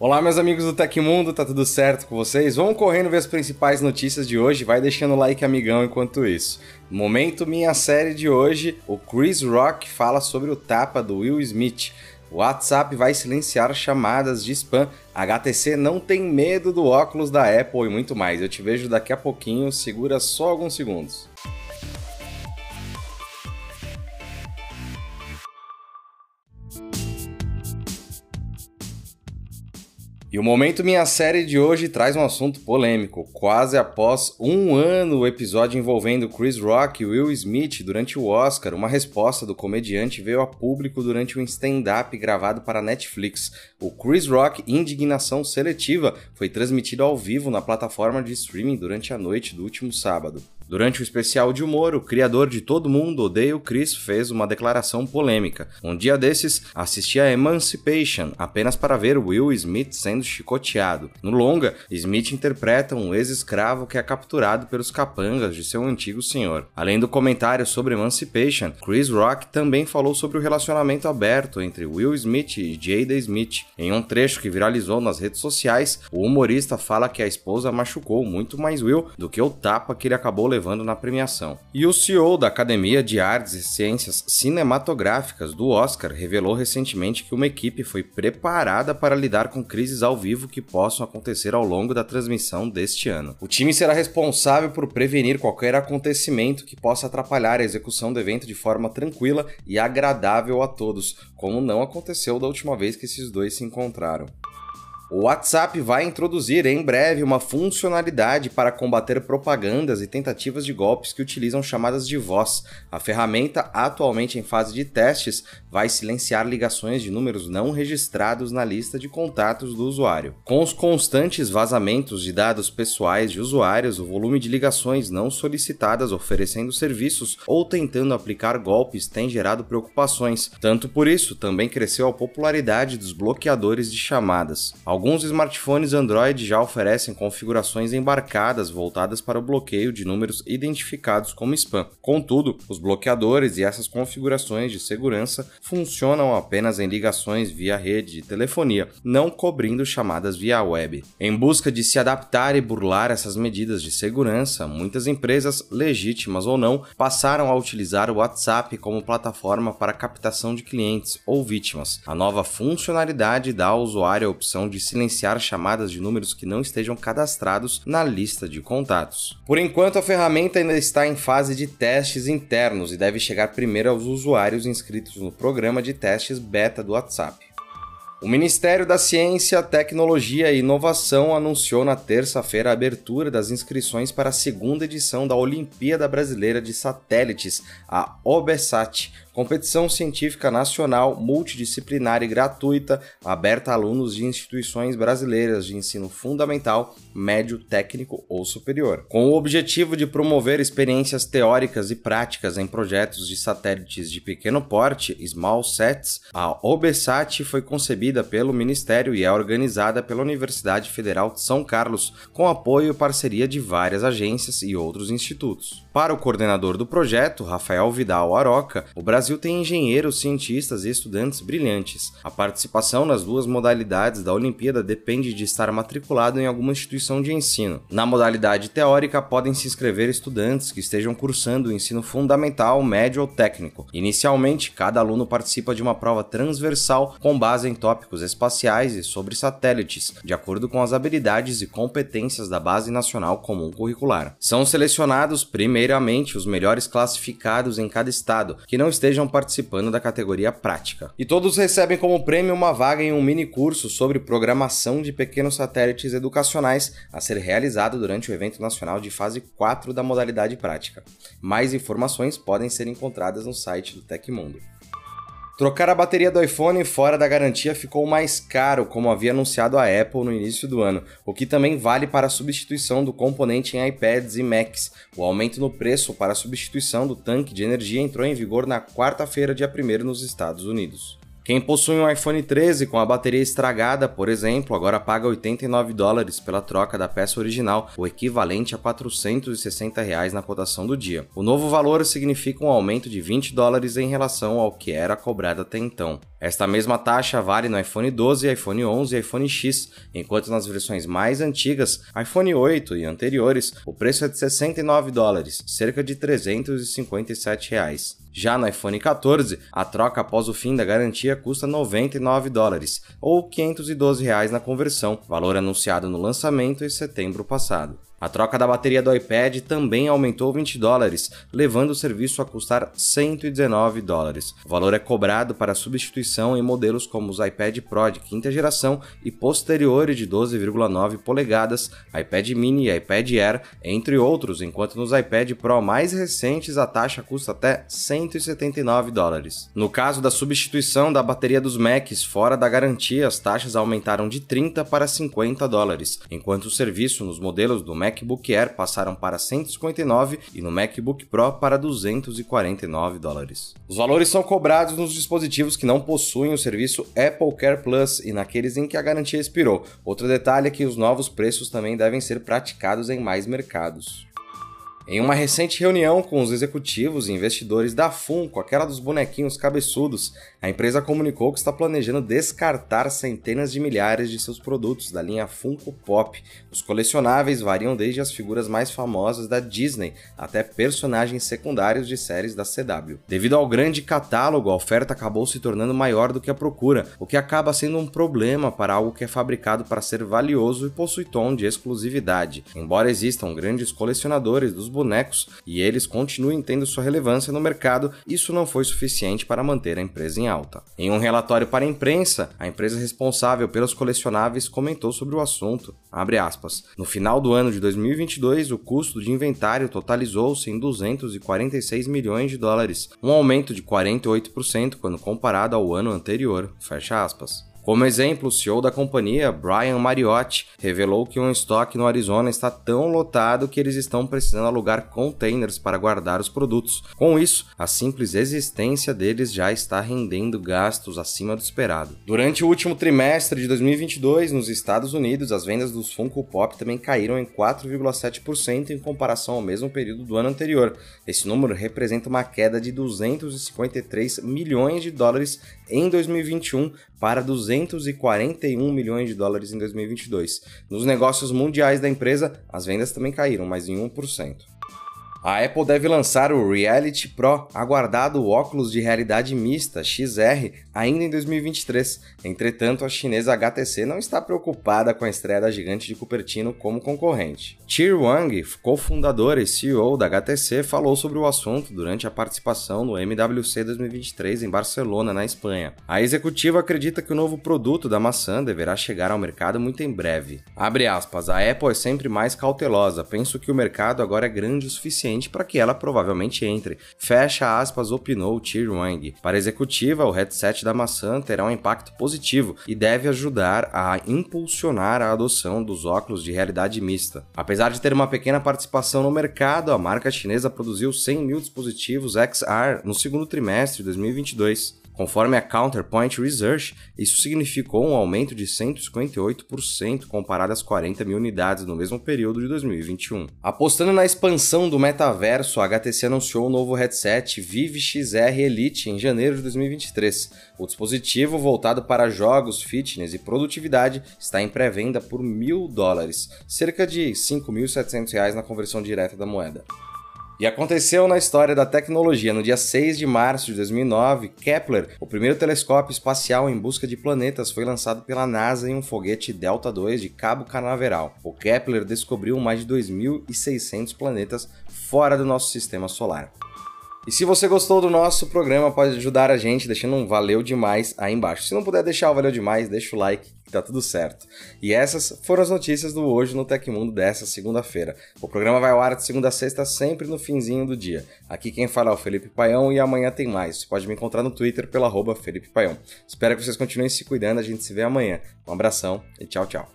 Olá, meus amigos do Tecmundo, tá tudo certo com vocês? Vamos correndo ver as principais notícias de hoje, vai deixando o like amigão enquanto isso. Momento, minha série de hoje, o Chris Rock fala sobre o tapa do Will Smith. O WhatsApp vai silenciar chamadas de spam. HTC não tem medo do óculos da Apple e muito mais. Eu te vejo daqui a pouquinho, segura só alguns segundos. E o Momento Minha Série de hoje traz um assunto polêmico. Quase após um ano, o episódio envolvendo Chris Rock e Will Smith durante o Oscar, uma resposta do comediante veio a público durante um stand-up gravado para Netflix. O Chris Rock Indignação Seletiva foi transmitido ao vivo na plataforma de streaming durante a noite do último sábado. Durante o especial de humor, o criador de Todo Mundo Odeia o Chris fez uma declaração polêmica. Um dia desses, assisti a Emancipation apenas para ver Will Smith sendo chicoteado. No longa, Smith interpreta um ex-escravo que é capturado pelos capangas de seu antigo senhor. Além do comentário sobre Emancipation, Chris Rock também falou sobre o relacionamento aberto entre Will Smith e Jada Smith. Em um trecho que viralizou nas redes sociais, o humorista fala que a esposa machucou muito mais Will do que o tapa que ele acabou levando levando na premiação. E o CEO da Academia de Artes e Ciências Cinematográficas do Oscar revelou recentemente que uma equipe foi preparada para lidar com crises ao vivo que possam acontecer ao longo da transmissão deste ano. O time será responsável por prevenir qualquer acontecimento que possa atrapalhar a execução do evento de forma tranquila e agradável a todos, como não aconteceu da última vez que esses dois se encontraram. O WhatsApp vai introduzir em breve uma funcionalidade para combater propagandas e tentativas de golpes que utilizam chamadas de voz. A ferramenta, atualmente em fase de testes, vai silenciar ligações de números não registrados na lista de contatos do usuário. Com os constantes vazamentos de dados pessoais de usuários, o volume de ligações não solicitadas oferecendo serviços ou tentando aplicar golpes tem gerado preocupações. Tanto por isso, também cresceu a popularidade dos bloqueadores de chamadas. Alguns smartphones Android já oferecem configurações embarcadas voltadas para o bloqueio de números identificados como spam. Contudo, os bloqueadores e essas configurações de segurança funcionam apenas em ligações via rede de telefonia, não cobrindo chamadas via web. Em busca de se adaptar e burlar essas medidas de segurança, muitas empresas, legítimas ou não, passaram a utilizar o WhatsApp como plataforma para captação de clientes ou vítimas. A nova funcionalidade dá ao usuário a opção de silenciar chamadas de números que não estejam cadastrados na lista de contatos. Por enquanto, a ferramenta ainda está em fase de testes internos e deve chegar primeiro aos usuários inscritos no programa de testes beta do WhatsApp. O Ministério da Ciência, Tecnologia e Inovação anunciou na terça-feira a abertura das inscrições para a segunda edição da Olimpíada Brasileira de Satélites, a OBESAT, competição científica nacional multidisciplinar e gratuita, aberta a alunos de instituições brasileiras de ensino fundamental, médio, técnico ou superior. Com o objetivo de promover experiências teóricas e práticas em projetos de satélites de pequeno porte, Small Sats, a OBSAT foi concebida pelo Ministério e é organizada pela Universidade Federal de São Carlos, com apoio e parceria de várias agências e outros institutos. Para o coordenador do projeto, Rafael Vidal Aroca, o Brasil Brasil tem engenheiros, cientistas e estudantes brilhantes. A participação nas duas modalidades da Olimpíada depende de estar matriculado em alguma instituição de ensino. Na modalidade teórica, podem se inscrever estudantes que estejam cursando o ensino fundamental, médio ou técnico. Inicialmente, cada aluno participa de uma prova transversal com base em tópicos espaciais e sobre satélites, de acordo com as habilidades e competências da Base Nacional Comum Curricular. São selecionados, primeiramente, os melhores classificados em cada estado, que não estejam estejam participando da categoria prática. E todos recebem como prêmio uma vaga em um mini curso sobre programação de pequenos satélites educacionais a ser realizado durante o evento nacional de fase 4 da modalidade prática. Mais informações podem ser encontradas no site do Tecmundo. Trocar a bateria do iPhone fora da garantia ficou mais caro, como havia anunciado a Apple no início do ano, o que também vale para a substituição do componente em iPads e Macs. O aumento no preço para a substituição do tanque de energia entrou em vigor na quarta-feira, dia 1 nos Estados Unidos. Quem possui um iPhone 13 com a bateria estragada, por exemplo, agora paga 89 dólares pela troca da peça original, o equivalente a 460 reais na cotação do dia. O novo valor significa um aumento de 20 dólares em relação ao que era cobrado até então. Esta mesma taxa vale no iPhone 12, iPhone 11 e iPhone X, enquanto nas versões mais antigas, iPhone 8 e anteriores, o preço é de 69 dólares, cerca de 357 reais. Já no iPhone 14, a troca após o fim da garantia custa 99 dólares, ou 512 reais na conversão, valor anunciado no lançamento em setembro passado. A troca da bateria do iPad também aumentou 20 dólares, levando o serviço a custar 119 dólares. O valor é cobrado para substituição em modelos como os iPad Pro de quinta geração e posteriores de 12,9 polegadas, iPad Mini e iPad Air, entre outros, enquanto nos iPad Pro mais recentes a taxa custa até 179 dólares. No caso da substituição da bateria dos Macs fora da garantia, as taxas aumentaram de 30 para 50 dólares, enquanto o serviço nos modelos do Mac MacBook Air passaram para 159 e no MacBook Pro para 249 dólares. Os valores são cobrados nos dispositivos que não possuem o serviço Apple Care Plus e naqueles em que a garantia expirou. Outro detalhe é que os novos preços também devem ser praticados em mais mercados. Em uma recente reunião com os executivos e investidores da Funko, aquela dos bonequinhos cabeçudos, a empresa comunicou que está planejando descartar centenas de milhares de seus produtos da linha Funko Pop. Os colecionáveis variam desde as figuras mais famosas da Disney até personagens secundários de séries da CW. Devido ao grande catálogo, a oferta acabou se tornando maior do que a procura, o que acaba sendo um problema para algo que é fabricado para ser valioso e possui tom de exclusividade. Embora existam grandes colecionadores dos bonecos e eles continuem tendo sua relevância no mercado, isso não foi suficiente para manter a empresa em alta. Em um relatório para a imprensa, a empresa responsável pelos colecionáveis comentou sobre o assunto. Aspas, no final do ano de 2022, o custo de inventário totalizou-se em 246 milhões de dólares, um aumento de 48% quando comparado ao ano anterior. Fecha aspas. Como exemplo, o CEO da companhia, Brian Mariotti, revelou que um estoque no Arizona está tão lotado que eles estão precisando alugar containers para guardar os produtos. Com isso, a simples existência deles já está rendendo gastos acima do esperado. Durante o último trimestre de 2022, nos Estados Unidos, as vendas dos Funko Pop também caíram em 4,7% em comparação ao mesmo período do ano anterior. Esse número representa uma queda de 253 milhões de dólares em 2021 para 241 milhões de dólares em 2022. Nos negócios mundiais da empresa, as vendas também caíram, mas em 1%. A Apple deve lançar o Reality Pro, aguardado óculos de realidade mista XR, ainda em 2023. Entretanto, a chinesa HTC não está preocupada com a estreia da gigante de Cupertino como concorrente. Chi Wang, cofundador e CEO da HTC, falou sobre o assunto durante a participação no MWC 2023 em Barcelona, na Espanha. A executiva acredita que o novo produto da maçã deverá chegar ao mercado muito em breve. Abre aspas, a Apple é sempre mais cautelosa, penso que o mercado agora é grande o suficiente para que ela provavelmente entre. Fecha aspas, opinou Tir Wang. Para a executiva, o headset da maçã terá um impacto positivo e deve ajudar a impulsionar a adoção dos óculos de realidade mista. Apesar de ter uma pequena participação no mercado, a marca chinesa produziu 100 mil dispositivos XR no segundo trimestre de 2022. Conforme a Counterpoint Research, isso significou um aumento de 158% comparado às 40 mil unidades no mesmo período de 2021. Apostando na expansão do metaverso, a HTC anunciou o novo headset Vive XR Elite em janeiro de 2023. O dispositivo, voltado para jogos, fitness e produtividade, está em pré-venda por mil dólares, cerca de 5.700 reais na conversão direta da moeda. E aconteceu na história da tecnologia. No dia 6 de março de 2009, Kepler, o primeiro telescópio espacial em busca de planetas, foi lançado pela NASA em um foguete Delta II de Cabo Canaveral. O Kepler descobriu mais de 2.600 planetas fora do nosso sistema solar. E se você gostou do nosso programa, pode ajudar a gente deixando um valeu demais aí embaixo. Se não puder deixar o valeu demais, deixa o like que tá tudo certo. E essas foram as notícias do Hoje no Tecmundo dessa segunda-feira. O programa vai ao ar de segunda a sexta, sempre no finzinho do dia. Aqui quem fala é o Felipe Paião e amanhã tem mais. Você pode me encontrar no Twitter pela Felipe Paião. Espero que vocês continuem se cuidando, a gente se vê amanhã. Um abração e tchau, tchau.